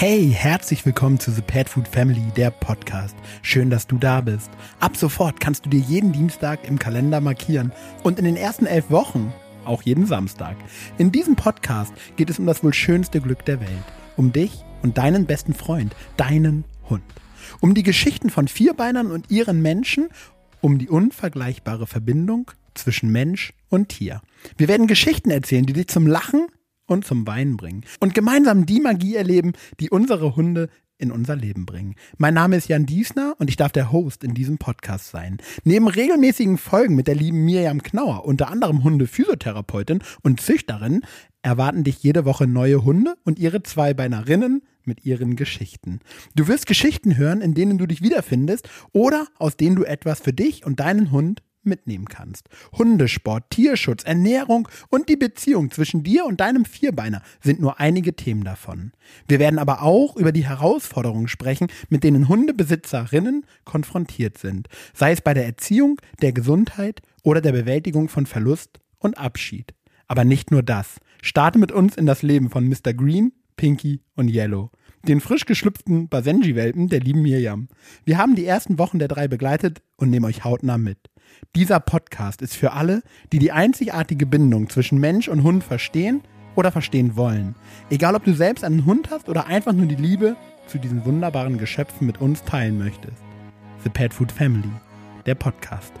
Hey, herzlich willkommen zu The Pet Food Family, der Podcast. Schön, dass du da bist. Ab sofort kannst du dir jeden Dienstag im Kalender markieren und in den ersten elf Wochen auch jeden Samstag. In diesem Podcast geht es um das wohl schönste Glück der Welt. Um dich und deinen besten Freund, deinen Hund. Um die Geschichten von Vierbeinern und ihren Menschen, um die unvergleichbare Verbindung zwischen Mensch und Tier. Wir werden Geschichten erzählen, die dich zum Lachen und zum Weinen bringen. Und gemeinsam die Magie erleben, die unsere Hunde in unser Leben bringen. Mein Name ist Jan Diesner und ich darf der Host in diesem Podcast sein. Neben regelmäßigen Folgen mit der lieben Mirjam Knauer, unter anderem Hunde-Physiotherapeutin und Züchterin, erwarten dich jede Woche neue Hunde und ihre Zweibeinerinnen mit ihren Geschichten. Du wirst Geschichten hören, in denen du dich wiederfindest oder aus denen du etwas für dich und deinen Hund mitnehmen kannst. Hundesport, Tierschutz, Ernährung und die Beziehung zwischen dir und deinem Vierbeiner sind nur einige Themen davon. Wir werden aber auch über die Herausforderungen sprechen, mit denen Hundebesitzerinnen konfrontiert sind, sei es bei der Erziehung, der Gesundheit oder der Bewältigung von Verlust und Abschied. Aber nicht nur das. Starte mit uns in das Leben von Mr. Green, Pinky und Yellow den frisch geschlüpften Basenji-Welpen der lieben Mirjam. Wir haben die ersten Wochen der drei begleitet und nehmen euch hautnah mit. Dieser Podcast ist für alle, die die einzigartige Bindung zwischen Mensch und Hund verstehen oder verstehen wollen. Egal, ob du selbst einen Hund hast oder einfach nur die Liebe zu diesen wunderbaren Geschöpfen mit uns teilen möchtest. The Pet Food Family, der Podcast.